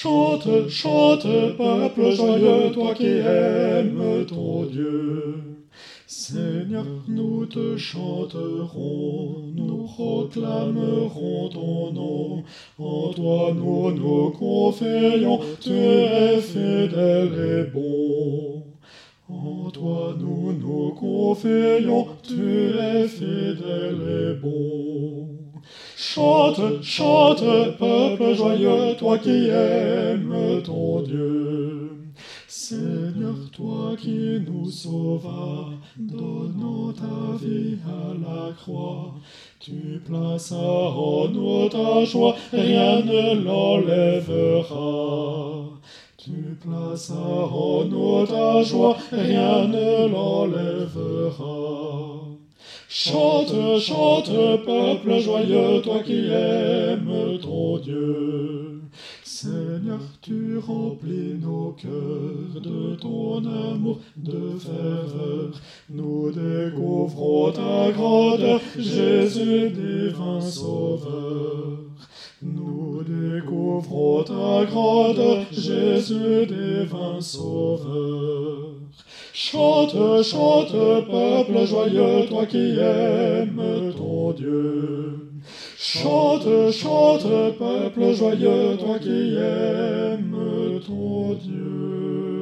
Chante, chante, peuple joyeux, toi qui aimes ton Dieu. Seigneur, nous te chanterons, nous proclamerons ton nom. En toi nous nous confions, tu es fidèle et bon. En toi nous nous confions, tu es fidèle et bon. Chante, chante, peuple joyeux, toi qui aimes ton Dieu. Seigneur, toi qui nous sauvas, donnant ta vie à la croix, tu plaças en nous ta joie, rien ne l'enlèvera. Tu plaças en nous ta joie, rien ne l'enlèvera. Chante, chante, peuple joyeux, toi qui aimes ton Dieu. Seigneur, tu remplis nos cœurs de ton amour, de ferveur. Nous découvrons ta grandeur, Jésus divin sauveur. Nous découvrons ta grandeur, Jésus divin sauveur. Chante, chante, peuple joyeux, toi qui aimes ton Dieu. Chante, chante, peuple joyeux, toi qui aimes ton Dieu.